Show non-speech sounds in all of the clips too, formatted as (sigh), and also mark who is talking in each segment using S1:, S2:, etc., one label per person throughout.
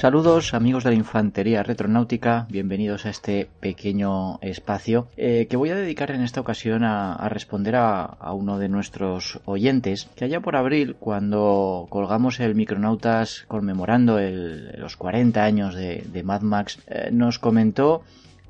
S1: Saludos amigos de la Infantería Retronáutica, bienvenidos a este pequeño espacio eh, que voy a dedicar en esta ocasión a, responder a, uno de nuestros oyentes que allá por abril cuando colgamos el Micronautas conmemorando los 40 años de, Mad Max eh, nos comentó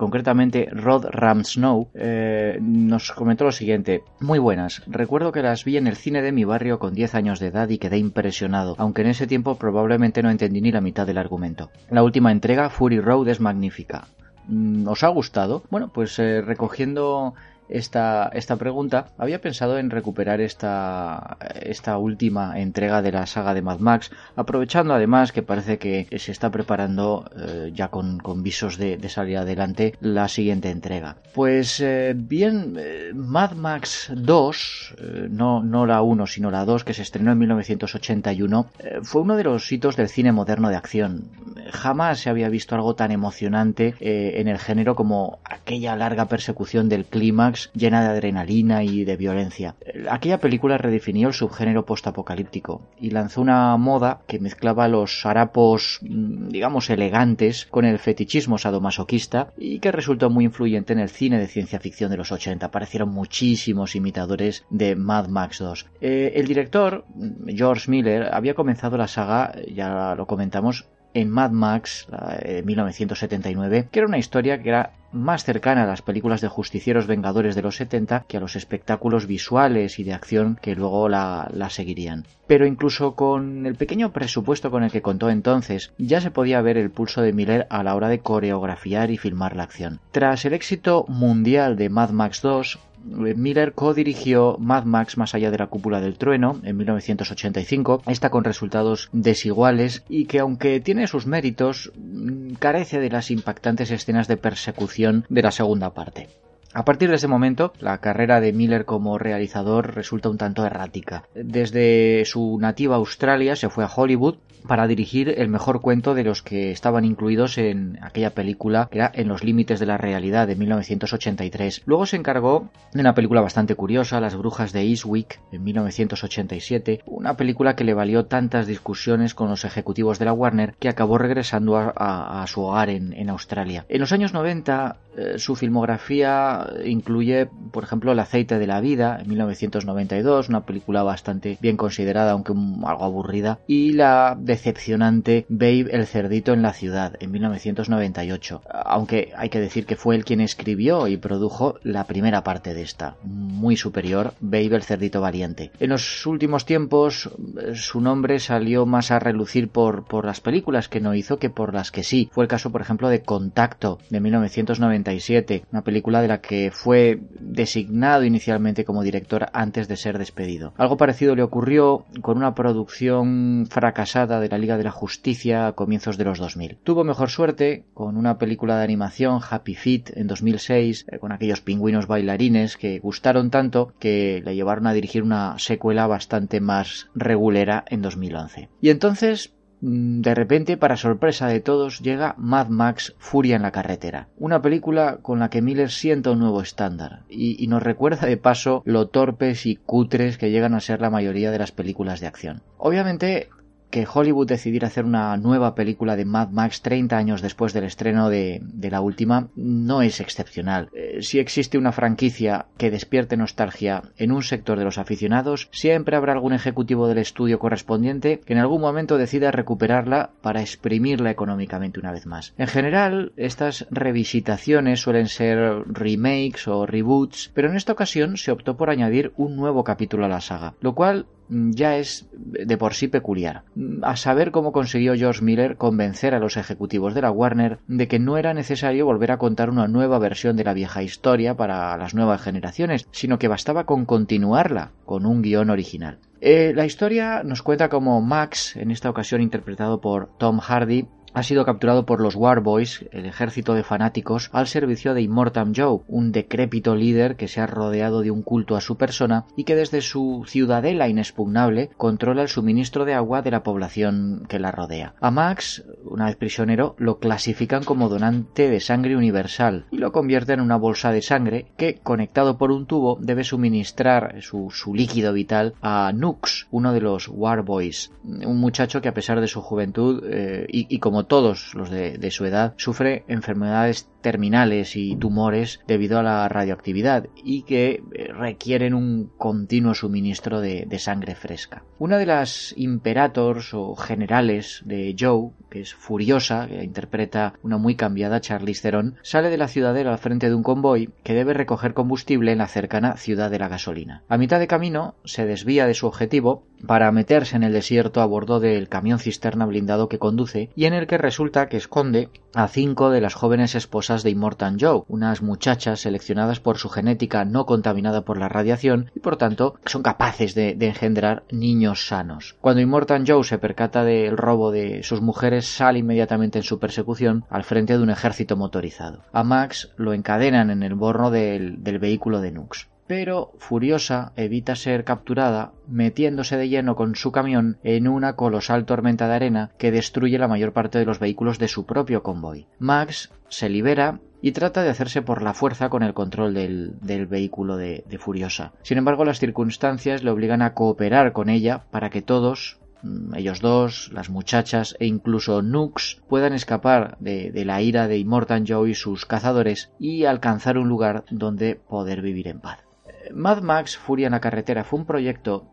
S1: concretamente Rod Ramsnow, eh, nos comentó lo siguiente. Muy buenas. Recuerdo que las vi en el cine de mi barrio con 10 años de edad y quedé impresionado, aunque en ese tiempo probablemente no entendí ni la mitad del argumento. La última entrega, Fury Road, es magnífica. Mm, ¿Os ha gustado? Bueno, pues eh, recogiendo esta, esta pregunta, había pensado en recuperar esta, esta última entrega de la saga de Mad Max, aprovechando además que parece que se está preparando eh, ya con, con visos de, salir adelante la siguiente entrega. Pues eh, bien, eh, Mad Max 2, no, no la 1 sino la 2 que se estrenó en 1981, fue uno de los hitos del cine moderno de acción. Jamás se había visto algo tan emocionante en el género como aquella larga persecución del clímax llena de adrenalina y de violencia. Aquella película redefinió el subgénero postapocalíptico y lanzó una moda que mezclaba los harapos, mm, digamos, elegantes con el fetichismo sadomasoquista y que resultó muy influyente en el cine de ciencia ficción de los 80. Aparecieron muchísimos imitadores de Mad Max 2. Eh, el director, George Miller, había comenzado la saga, ya lo comentamos, en Mad Max, de 1979, que era una historia que era más cercana a las películas de justicieros vengadores de los 70 que a los espectáculos visuales y de acción que luego la, seguirían. Pero incluso con el pequeño presupuesto con el que contó entonces, ya se podía ver el pulso de Miller a la hora de coreografiar y filmar la acción. Tras el éxito mundial de Mad Max 2, Miller co-dirigió Mad Max Más allá de la cúpula del trueno en 1985, esta con resultados desiguales y que aunque tiene sus méritos, mm, carece de las impactantes escenas de persecución de la segunda parte. A partir de ese momento, la carrera de Miller como realizador resulta un tanto errática. Desde su nativa Australia se fue a Hollywood para dirigir el mejor cuento de los que estaban incluidos en aquella película que era En los límites de la realidad de 1983. Luego se encargó de una película bastante curiosa, Las brujas de Eastwick en 1987, una película que le valió tantas discusiones con los ejecutivos de la Warner que acabó regresando a, su hogar en, Australia. En los años 90 eh, su filmografía incluye, por ejemplo, El aceite de la vida en 1992, una película bastante bien considerada aunque algo aburrida, y la decepcionante Babe el cerdito en la ciudad en 1998, aunque hay que decir que fue él quien escribió y produjo la primera parte de esta, muy superior, Babe el cerdito valiente. En los últimos tiempos su nombre salió más a relucir por, por las películas que no hizo que por las que sí. Fue el caso, por ejemplo, de Contacto de 1997, una película de la que fue designado inicialmente como director antes de ser despedido. Algo parecido le ocurrió con una producción fracasada de la Liga de la Justicia a comienzos de los 2000. Tuvo mejor suerte con una película de animación, Happy Feet, en 2006, eh, con aquellos pingüinos bailarines que gustaron tanto que le llevaron a dirigir una secuela bastante más regulera en 2011. Y entonces de repente, para sorpresa de todos, llega Mad Max Furia en la carretera, una película con la que Miller sienta un nuevo estándar y, y, nos recuerda de paso lo torpes y cutres que llegan a ser la mayoría de las películas de acción. Obviamente, que Hollywood decidiera hacer una nueva película de Mad Max 30 años después del estreno de, la última no es excepcional. Eh, si existe una franquicia que despierte nostalgia en un sector de los aficionados, siempre habrá algún ejecutivo del estudio correspondiente que en algún momento decida recuperarla para exprimirla económicamente una vez más. En general, estas revisitaciones suelen ser remakes o reboots, pero en esta ocasión se optó por añadir un nuevo capítulo a la saga, lo cual ya es de por sí peculiar. Mm, a saber cómo consiguió George Miller convencer a los ejecutivos de la Warner de que no era necesario volver a contar una nueva versión de la vieja historia para las nuevas generaciones, sino que bastaba con continuarla con un guion original. Eh, la historia nos cuenta cómo Max, en esta ocasión interpretado por Tom Hardy, ha sido capturado por los Warboys, el ejército de fanáticos, al servicio de Immortan Joe, un decrépito líder que se ha rodeado de un culto a su persona y que desde su ciudadela inexpugnable controla el suministro de agua de la población que la rodea. A Max, una vez prisionero, lo clasifican como donante de sangre universal y lo convierten en una bolsa de sangre que, conectado por un tubo, debe suministrar su, líquido vital a Nux, uno de los Warboys, un muchacho que a pesar de su juventud eh, y como como todos los de, su edad, sufre enfermedades terminales y tumores debido a la radioactividad y que eh, requieren un continuo suministro de, sangre fresca. Una de las imperators o generales de Joe, que es Furiosa, que interpreta una muy cambiada Charlize Theron, sale de la ciudadela al frente de un convoy que debe recoger combustible en la cercana ciudad de la gasolina. A mitad de camino se desvía de su objetivo para meterse en el desierto a bordo del camión cisterna blindado que conduce y en el que resulta que esconde a cinco de las jóvenes esposas de Immortan Joe, unas muchachas seleccionadas por su genética no contaminada por la radiación y por tanto son capaces de, engendrar niños sanos. Cuando Immortan Joe se percata del robo de sus mujeres sale inmediatamente en su persecución al frente de un ejército motorizado. A Max lo encadenan en el borno del, del vehículo de Nux pero furiosa evita ser capturada metiéndose de lleno con su camión en una colosal tormenta de arena que destruye la mayor parte de los vehículos de su propio convoy. Max se libera y trata de hacerse por la fuerza con el control del, vehículo de, Furiosa. Sin embargo, las circunstancias le obligan a cooperar con ella para que todos, mm, ellos dos, las muchachas e incluso Nux puedan escapar de, de la ira de Immortan Joe y sus cazadores y alcanzar un lugar donde poder vivir en paz. Mad Max Furia en la carretera fue un proyecto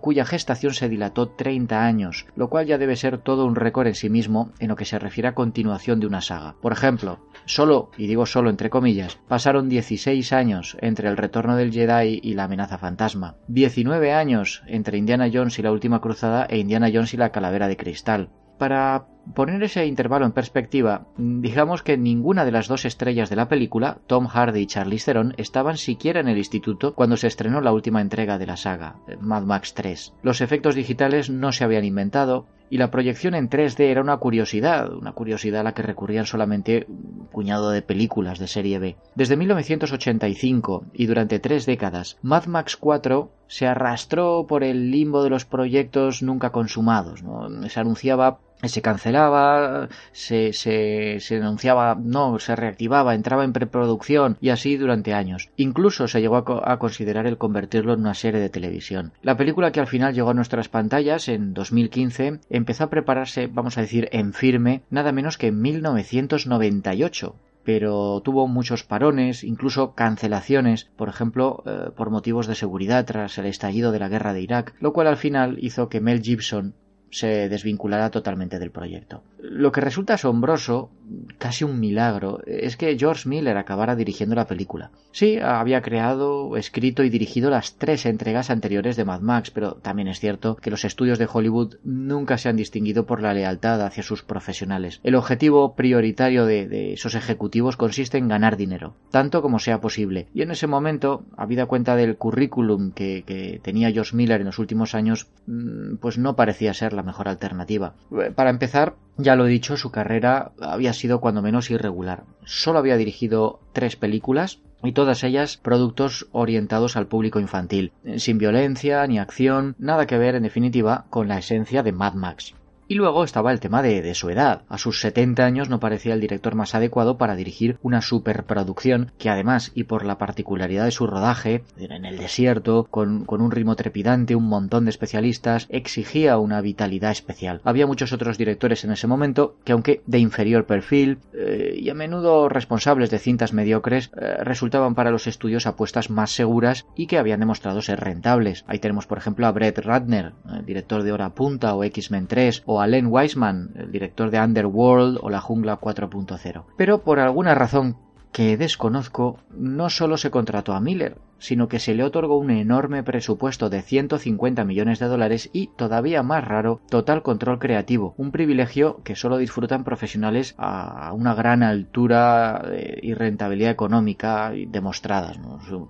S1: cuya, gestación se dilató 30 años, lo cual ya debe ser todo un récord en sí mismo en lo que se refiere a continuación de una saga. Por ejemplo, solo, y digo solo entre comillas, pasaron 16 años entre el retorno del Jedi y la amenaza fantasma, 19 años entre Indiana Jones y la última cruzada e Indiana Jones y la calavera de cristal. Para poner ese intervalo en perspectiva, digamos que ninguna de las dos estrellas de la película, Tom Hardy y Charlize Theron, estaban siquiera en el instituto cuando se estrenó la última entrega de la saga, Mad Max 3. Los efectos digitales no se habían inventado, y la proyección en 3D era una curiosidad, una curiosidad a la que recurrían solamente un puñado de películas de serie B. Desde 1985 y durante tres décadas, Mad Max 4 se arrastró por el limbo de los proyectos nunca consumados. Se anunciaba se cancelaba, se, se, se, anunciaba, no, se reactivaba, entraba en preproducción y así durante años. Incluso se llegó a, a, considerar el convertirlo en una serie de televisión. La película que al final llegó a nuestras pantallas en 2015 empezó a prepararse, vamos a decir, en firme, nada menos que en 1998 pero tuvo muchos parones, incluso cancelaciones, por ejemplo, eh, por motivos de seguridad tras el estallido de la guerra de Irak, lo cual al final hizo que Mel Gibson se desvinculará totalmente del proyecto. Lo que resulta asombroso, casi un milagro, es que George Miller acabara dirigiendo la película. Sí, había creado, escrito y dirigido las tres entregas anteriores de Mad Max, pero también es cierto que los estudios de Hollywood nunca se han distinguido por la lealtad hacia sus profesionales. El objetivo prioritario de, esos ejecutivos consiste en ganar dinero, tanto como sea posible. Y en ese momento, habida cuenta del currículum que, tenía George Miller en los últimos años, mm, pues no parecía ser la mejor alternativa. Eh, para empezar, ya lo he dicho, su carrera había sido cuando menos irregular. Solo había dirigido tres películas, y todas ellas productos orientados al público infantil, sin violencia ni acción, nada que ver en definitiva con la esencia de Mad Max. Y luego estaba el tema de, su edad. A sus 70 años no parecía el director más adecuado para dirigir una superproducción que además, y por la particularidad de su rodaje, en el desierto, con, un ritmo trepidante, un montón de especialistas, exigía una vitalidad especial. Había muchos otros directores en ese momento que aunque de inferior perfil eh, y a menudo responsables de cintas mediocres, eh, resultaban para los estudios apuestas más seguras y que habían demostrado ser rentables. Ahí tenemos por ejemplo a Brett Ratner, eh, director de Hora Punta o X-Men 3, o Len Wiseman, el director de Underworld o La Jungla 4.0. Pero por alguna razón que desconozco, no solo se contrató a Miller, sino que se le otorgó un enorme presupuesto de 150 millones de dólares y, todavía más raro, total control creativo, un privilegio que solo disfrutan profesionales a una gran altura eh, y rentabilidad económica demostradas,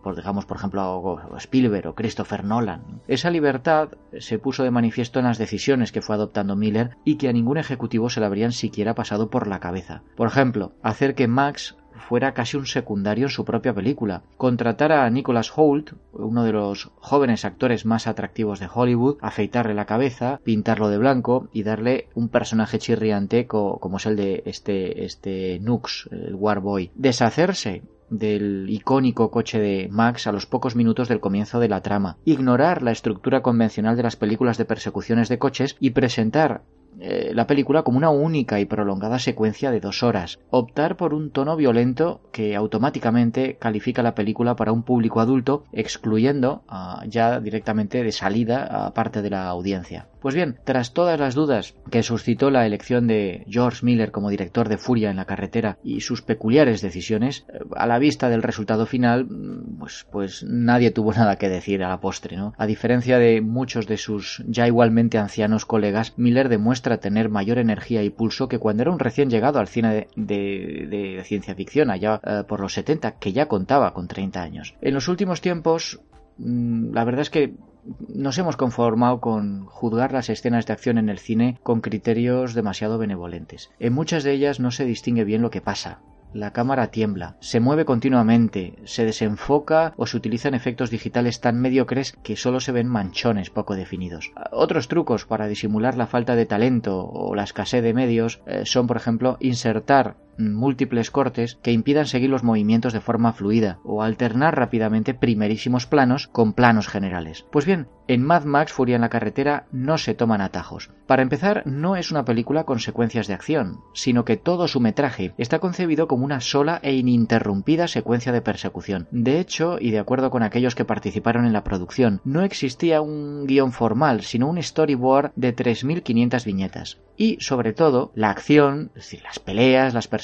S1: por, digamos por ejemplo a Spielberg o Christopher Nolan. Esa libertad se puso de manifiesto en las decisiones que fue adoptando Miller y que a ningún ejecutivo se le habrían siquiera pasado por la cabeza. Por ejemplo, hacer que Max fuera casi un secundario en su propia película. Contratar a Nicholas Holt, uno de los jóvenes actores más atractivos de Hollywood, afeitarle la cabeza, pintarlo de blanco y darle un personaje chirriante como es el de este, este Nux, el Warboy. Deshacerse del icónico coche de Max a los pocos minutos del comienzo de la trama, ignorar la estructura convencional de las películas de persecuciones de coches y presentar eh, la película como una única y prolongada secuencia de dos horas. Optar por un tono violento que automáticamente califica la película para un público adulto, excluyendo ya directamente de salida a parte de la audiencia. Pues bien, tras todas las dudas que suscitó la elección de George Miller como director de Furia en la carretera y sus peculiares decisiones, eh, a la vista del resultado final, mm, pues, pues nadie tuvo (laughs) nada que decir a la postre, ¿no? A diferencia de muchos de sus ya igualmente ancianos colegas, Miller demuestra tener mayor energía y pulso que cuando era un recién llegado al cine de, ciencia ficción, allá eh, por los 70, que ya contaba con 30 años. En los últimos tiempos, mm, la verdad es que nos hemos conformado con juzgar las escenas de acción en el cine con criterios demasiado benevolentes. En muchas de ellas no se distingue bien lo que pasa. La cámara tiembla, se mueve continuamente, se desenfoca o se utilizan efectos digitales tan mediocres que solo se ven manchones poco definidos. Otros trucos para disimular la falta de talento o la escasez de medios eh, son, por ejemplo, insertar múltiples cortes que impidan seguir los movimientos de forma fluida o alternar rápidamente primerísimos planos con planos generales. Pues bien, en Mad Max Furia en la carretera no se toman atajos. Para empezar, no es una película con secuencias de acción, sino que todo su metraje está concebido como una sola e ininterrumpida secuencia de persecución. De hecho, y de acuerdo con aquellos que participaron en la producción, no existía un guion formal, sino un storyboard de 3.500 viñetas. Y, sobre todo, la acción, es decir, las peleas, las persecuciones,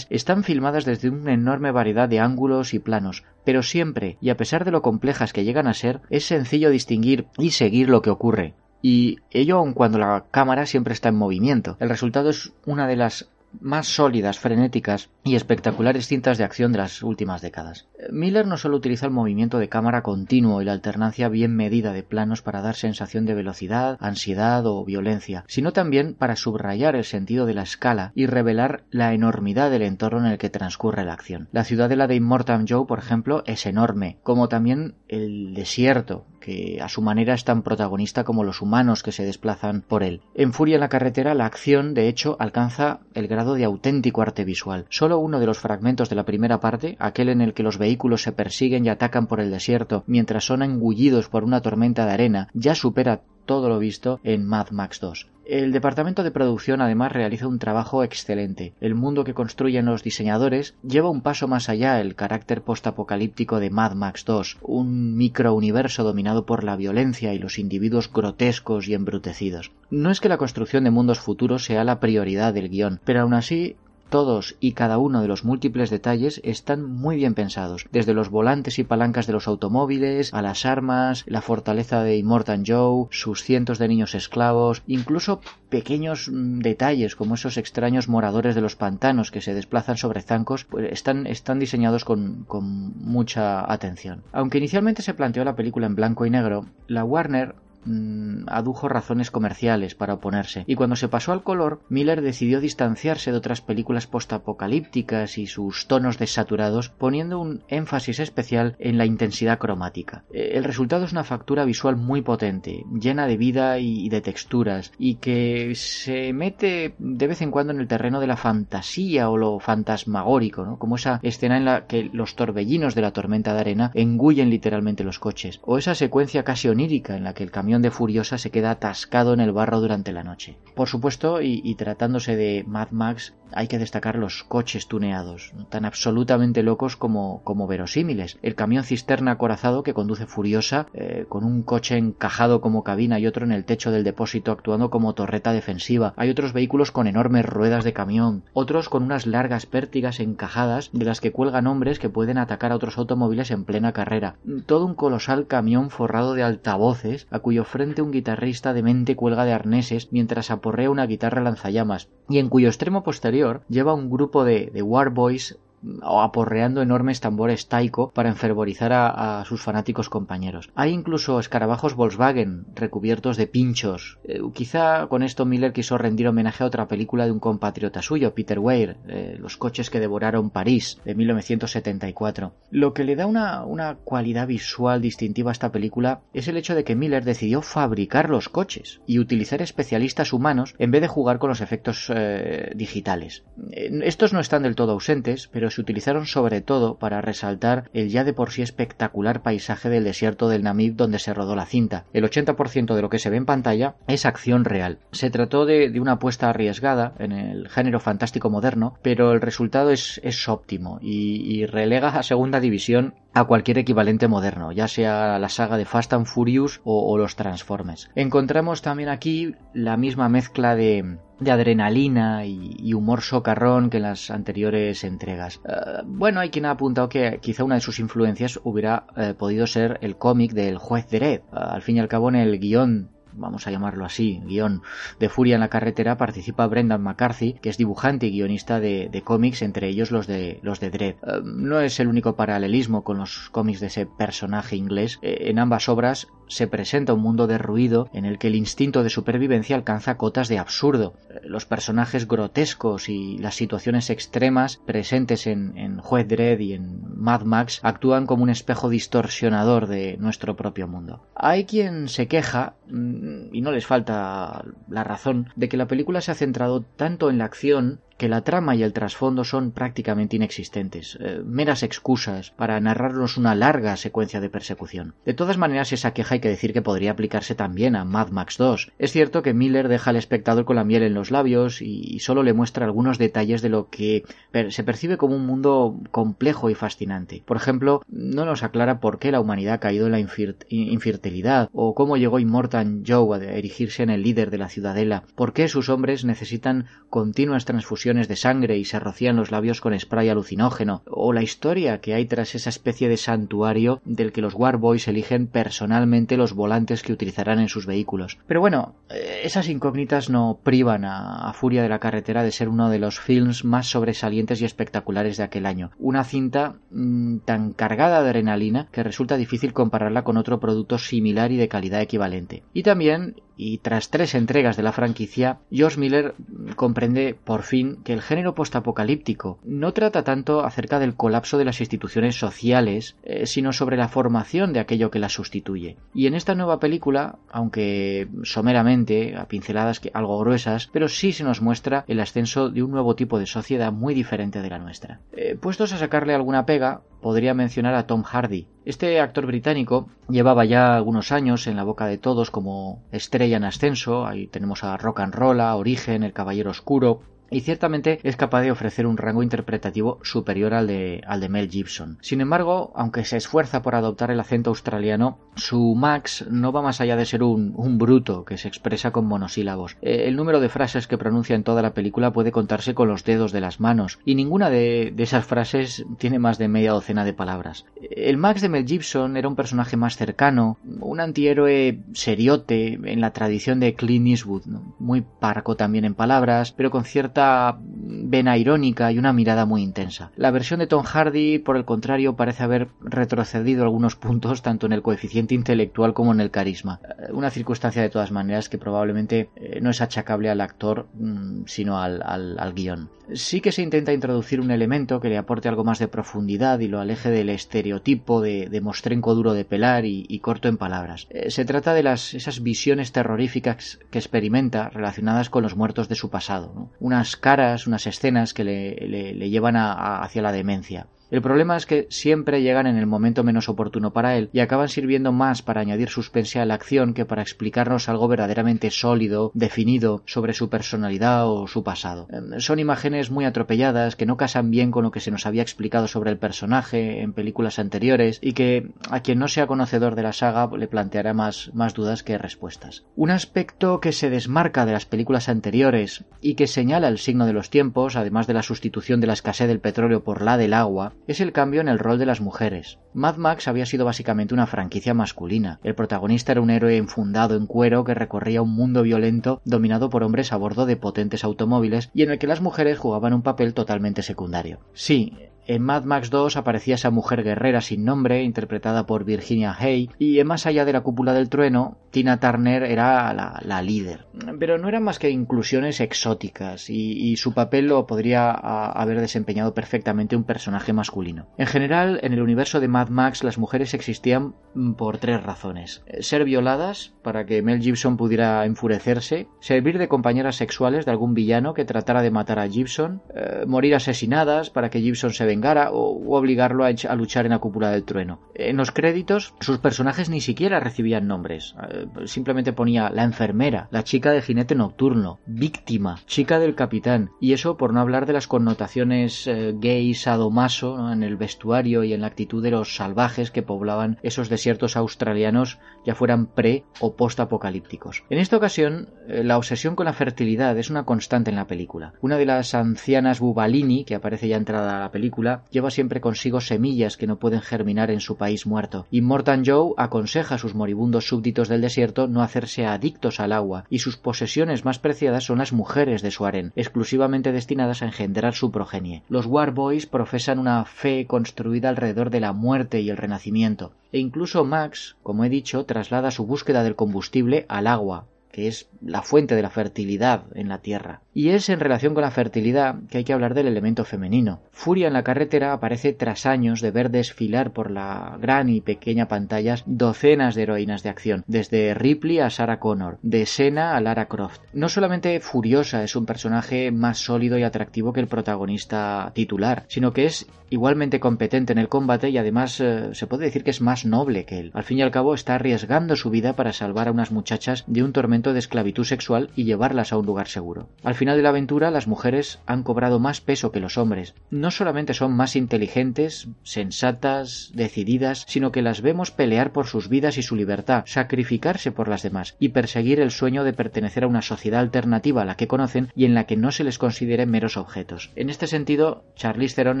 S1: están filmadas desde una enorme variedad de ángulos y planos, pero siempre, y a pesar de lo complejas que llegan a ser, es sencillo distinguir y seguir lo que ocurre. Y ello aun cuando la cámara siempre está en movimiento. El resultado es una de las más sólidas, frenéticas y espectaculares cintas de acción de las últimas décadas. Miller no solo utiliza el movimiento de cámara continuo y la alternancia bien medida de planos para dar sensación de velocidad, ansiedad o violencia, sino también para subrayar el sentido de la escala y revelar la enormidad del entorno en el que transcurre la acción. La ciudad de Immortan Joe, por ejemplo, es enorme, como también el desierto, que a su manera es tan protagonista como los humanos que se desplazan por él. En Furia en la carretera, la acción, de hecho, alcanza el grado de auténtico arte visual. Solo uno de los fragmentos de la primera parte, aquel en el que los vehículos se persiguen y atacan por el desierto mientras son engullidos por una tormenta de arena, ya supera todo lo visto en Mad Max 2. El departamento de producción además realiza un trabajo excelente. El mundo que construyen los diseñadores lleva un paso más allá el carácter postapocalíptico de Mad Max 2, un microuniverso dominado por la violencia y los individuos grotescos y embrutecidos. No es que la construcción de mundos futuros sea la prioridad del guion, pero aún así todos y cada uno de los múltiples detalles están muy bien pensados, desde los volantes y palancas de los automóviles, a las armas, la fortaleza de Immortan Joe, sus cientos de niños esclavos, incluso pequeños mm, detalles como esos extraños moradores de los pantanos que se desplazan sobre zancos, pues están, están diseñados con, con mucha atención. Aunque inicialmente se planteó la película en blanco y negro, la Warner Mm, adujo razones comerciales para oponerse, y cuando se pasó al color, Miller decidió distanciarse de otras películas postapocalípticas y sus tonos desaturados, poniendo un énfasis especial en la intensidad cromática. Eh, el resultado es una factura visual muy potente, llena de vida y de texturas, y que se mete de vez en cuando en el terreno de la fantasía o lo fantasmagórico, ¿no? como esa escena en la que los torbellinos de la tormenta de arena engullen literalmente los coches, o esa secuencia casi onírica en la que el camión de Furiosa se queda atascado en el barro durante la noche. Por supuesto, y, tratándose de Mad Max, hay que destacar los coches tuneados, tan absolutamente locos como, verosímiles. El camión cisterna acorazado que conduce Furiosa, eh, con un coche encajado como cabina y otro en el techo del depósito actuando como torreta defensiva. Hay otros vehículos con enormes ruedas de camión, otros con unas largas pértigas encajadas de las que cuelgan hombres que pueden atacar a otros automóviles en plena carrera. Todo un colosal camión forrado de altavoces a cuyo frente un guitarrista de mente cuelga de arneses mientras aporrea una guitarra lanzallamas, y en cuyo extremo posterior lleva un grupo de, de Warboys aporreando enormes tambores taiko para enfervorizar a, sus fanáticos compañeros. Hay incluso escarabajos Volkswagen recubiertos de pinchos. Eh, quizá con esto Miller quiso rendir homenaje a otra película de un compatriota suyo, Peter Weir, eh, Los coches que devoraron París, de 1974. Lo que le da una, una cualidad visual distintiva a esta película es el hecho de que Miller decidió fabricar los coches y utilizar especialistas humanos en vez de jugar con los efectos eh, digitales. Estos no están del todo ausentes, pero se utilizaron sobre todo para resaltar el ya de por sí espectacular paisaje del desierto del Namib donde se rodó la cinta. El 80% de lo que se ve en pantalla es acción real. Se trató de, una apuesta arriesgada en el género fantástico moderno, pero el resultado es, óptimo y, relega a segunda división a cualquier equivalente moderno, ya sea la saga de Fast and Furious o, los Transformers. Encontramos también aquí la misma mezcla de, adrenalina y, humor socarrón que en las anteriores entregas. Eh, bueno, hay quien ha apuntado que quizá una de sus influencias hubiera eh, podido ser el cómic del juez Dredd. Uh, al fin y al cabo, en el guion vamos a llamarlo así, guion de Furia en la carretera, participa Brendan McCarthy, que es dibujante y guionista de, cómics, entre ellos los de los de Dredd. Eh, no es el único paralelismo con los cómics de ese personaje inglés. Eh, en ambas obras se presenta un mundo de ruido en el que el instinto de supervivencia alcanza cotas de absurdo. Los personajes grotescos y las situaciones extremas presentes en, en Juez Dredd y en Mad Max actúan como un espejo distorsionador de nuestro propio mundo. Hay quien se queja mm, y no les falta la razón de que la película se ha centrado tanto en la acción que la trama y el trasfondo son prácticamente inexistentes, eh, meras excusas para narrarnos una larga secuencia de persecución. De todas maneras, esa queja hay que decir que podría aplicarse también a Mad Max 2. Es cierto que Miller deja al espectador con la miel en los labios y solo le muestra algunos detalles de lo que se percibe como un mundo complejo y fascinante. Por ejemplo, no nos aclara por qué la humanidad ha caído en la infertilidad o cómo llegó Immortan Joe a erigirse en el líder de la ciudadela, por qué sus hombres necesitan continuas transfusiones de sangre y se rocían los labios con spray alucinógeno, o la historia que hay tras esa especie de santuario del que los Warboys eligen personalmente los volantes que utilizarán en sus vehículos. Pero bueno, eh, esas incógnitas no privan a, Furia de la Carretera de ser uno de los films más sobresalientes y espectaculares de aquel año. Una cinta mm, tan cargada de adrenalina que resulta difícil compararla con otro producto similar y de calidad equivalente. Y también y tras tres entregas de la franquicia, George Miller comprende por fin que el género postapocalíptico no trata tanto acerca del colapso de las instituciones sociales, eh, sino sobre la formación de aquello que las sustituye. Y en esta nueva película, aunque someramente, a pinceladas algo gruesas, pero sí se nos muestra el ascenso de un nuevo tipo de sociedad muy diferente de la nuestra. Eh, puestos a sacarle alguna pega, podría mencionar a Tom Hardy. Este actor británico llevaba ya algunos años en la boca de todos como estrella en ascenso. Ahí tenemos a Rock and Roll, Origen, El Caballero Oscuro, y ciertamente es capaz de ofrecer un rango interpretativo superior al de, al de Mel Gibson. Sin embargo, aunque se esfuerza por adoptar el acento australiano, su Max no va más allá de ser un, un bruto que se expresa con monosílabos. Eh, el número de frases que pronuncia en toda la película puede contarse con los dedos de las manos, y ninguna de, de esas frases tiene más de media docena de palabras. El Max de Mel Gibson era un personaje más cercano, un antihéroe seriote en la tradición de Clint Eastwood, muy parco también en palabras, pero con cierta vena irónica y una mirada muy intensa. La versión de Tom Hardy, por el contrario, parece haber retrocedido algunos puntos tanto en el coeficiente intelectual como en el carisma. Eh, una circunstancia de todas maneras que probablemente eh, no es achacable al actor, mm, sino al, guion. Sí que se intenta introducir un elemento que le aporte algo más de profundidad y lo aleje del estereotipo de, mostrenco duro de pelar y, corto en palabras. Eh, se trata de esas visiones terroríficas que experimenta relacionadas con los muertos de su pasado. Unas caras, unas escenas que le, llevan hacia la demencia. El problema es que siempre llegan en el momento menos oportuno para él y acaban sirviendo más para añadir suspense a la acción que para explicarnos algo verdaderamente sólido, definido sobre su personalidad o su pasado. Em, son imágenes muy atropelladas que no casan bien con lo que se nos había explicado sobre el personaje en películas anteriores y que a quien no sea conocedor de la saga le planteará más, más dudas que respuestas. Un aspecto que se desmarca de las películas anteriores y que señala el signo de los tiempos, además de la sustitución de la escasez del petróleo por la del agua, es el cambio en el rol de las mujeres. Mad Max había sido básicamente una franquicia masculina. El protagonista era un héroe enfundado en cuero que recorría un mundo violento dominado por hombres a bordo de potentes automóviles y en el que las mujeres jugaban un papel totalmente secundario. Sí, en Mad Max 2 aparecía esa mujer guerrera sin nombre, interpretada por Virginia Hay, y en Más allá de la cúpula del trueno, Tina Turner era la, líder. Pero no eran más que inclusiones exóticas, y, su papel lo podría haber desempeñado perfectamente un personaje masculino. En general, en el universo de Mad Max las mujeres existían por tres razones. Ser violadas, para que Mel Gibson pudiera enfurecerse, servir de compañeras sexuales de algún villano que tratara de matar a Gibson, eh, morir asesinadas para que Gibson se vengara o obligarlo a, luchar en la cúpula del trueno. En los créditos, sus personajes ni siquiera recibían nombres. Eh, simplemente ponía la enfermera, la chica de jinete nocturno, víctima, chica del capitán. Y eso por no hablar de las connotaciones eh, gay, sadomaso, en el vestuario y en la actitud de los salvajes que poblaban esos desiertos australianos, ya fueran pre o post apocalípticos. En esta ocasión, eh, la obsesión con la fertilidad es una constante en la película. Una de las ancianas Bubalini, que aparece ya entrada a la película, lleva siempre consigo semillas que no pueden germinar en su país muerto. Y Morton Joe aconseja a sus moribundos súbditos del desierto no hacerse adictos al agua, y sus posesiones más preciadas son las mujeres de su harén, exclusivamente destinadas a engendrar su progenie. Los War Boys profesan una fe construida alrededor de la muerte y el renacimiento, e incluso Max, como he dicho, traslada su búsqueda del combustible al agua, que es la fuente de la fertilidad en la Tierra. Y es en relación con la fertilidad que hay que hablar del elemento femenino. Furia en la carretera aparece tras años de ver desfilar por la gran y pequeña pantallas docenas de heroínas de acción, desde Ripley a Sarah Connor, de Sena a Lara Croft. No solamente Furiosa es un personaje más sólido y atractivo que el protagonista titular, sino que es igualmente competente en el combate y además eh, se puede decir que es más noble que él. Al fin y al cabo está arriesgando su vida para salvar a unas muchachas de un tormento de esclavitud sexual y llevarlas a un lugar seguro. Al final de la aventura las mujeres han cobrado más peso que los hombres. No solamente son más inteligentes, sensatas, decididas, sino que las vemos pelear por sus vidas y su libertad, sacrificarse por las demás y perseguir el sueño de pertenecer a una sociedad alternativa a la que conocen y en la que no se les considere meros objetos. En este sentido, Charlize Theron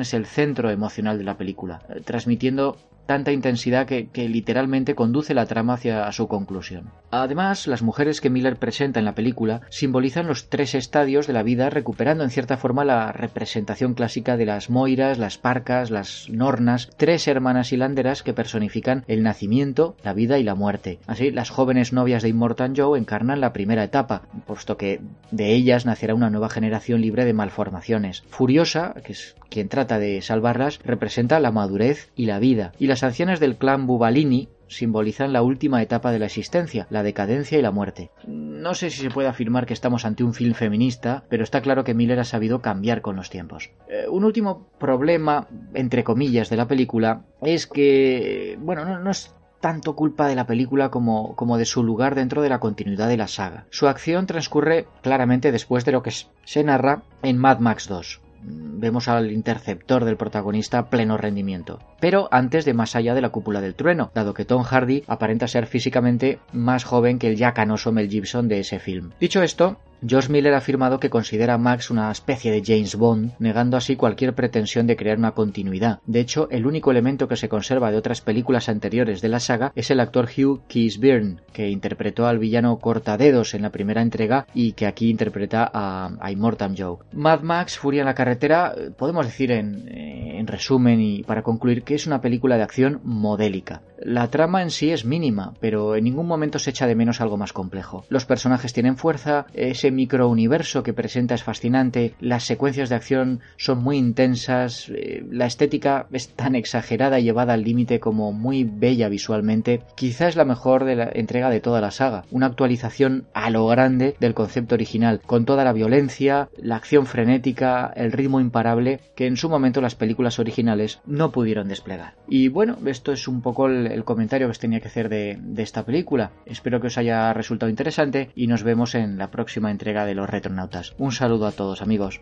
S1: es el centro emocional de la película, eh, transmitiendo tanta intensidad que, literalmente conduce la trama hacia su conclusión. Además, las mujeres que Miller presenta en la película simbolizan los tres estadios de la vida, recuperando en cierta forma la representación clásica de las Moiras, las Parcas, las Nornas, tres hermanas hilanderas que personifican el nacimiento, la vida y la muerte. Así, las jóvenes novias de Immortan Joe encarnan la primera etapa, puesto que de ellas nacerá una nueva generación libre de malformaciones. Furiosa, que es quien trata de salvarlas, representa la madurez y la vida, y las acciones del clan Bubalini simbolizan la última etapa de la existencia, la decadencia y la muerte. No sé si se puede afirmar que estamos ante un film feminista, pero está claro que Miller ha sabido cambiar con los tiempos. Eh, un último problema, entre comillas, de la película es que, bueno, no, es tanto culpa de la película como, como, de su lugar dentro de la continuidad de la saga. Su acción transcurre claramente después de lo que se narra en Mad Max 2 vemos al interceptor del protagonista pleno rendimiento. Pero antes de más allá de la cúpula del trueno, dado que Tom Hardy aparenta ser físicamente más joven que el ya canoso Mel Gibson de ese film. Dicho esto, Josh Miller ha afirmado que considera a Max una especie de James Bond, negando así cualquier pretensión de crear una continuidad. De hecho, el único elemento que se conserva de otras películas anteriores de la saga es el actor Hugh Keays-Byrne, que interpretó al villano Cortadedos en la primera entrega y que aquí interpreta a, a Immortal Joe. Mad Max, Furia en la carretera, podemos decir en, en resumen y para concluir que es una película de acción modélica. La trama en sí es mínima, pero en ningún momento se echa de menos algo más complejo. Los personajes tienen fuerza, ese microuniverso que presenta es fascinante, las secuencias de acción son muy intensas, eh, la estética es tan exagerada y llevada al límite como muy bella visualmente. Quizá es la mejor entrega de toda la saga, una actualización a lo grande del concepto original, con toda la violencia, la acción frenética, el ritmo imparable que en su momento las películas originales no pudieron desplegar. Y bueno, esto es un poco el el comentario que os tenía que hacer de, de esta película. Espero que os haya resultado interesante y nos vemos en la próxima entrega de los Retronautas. Un saludo a todos amigos.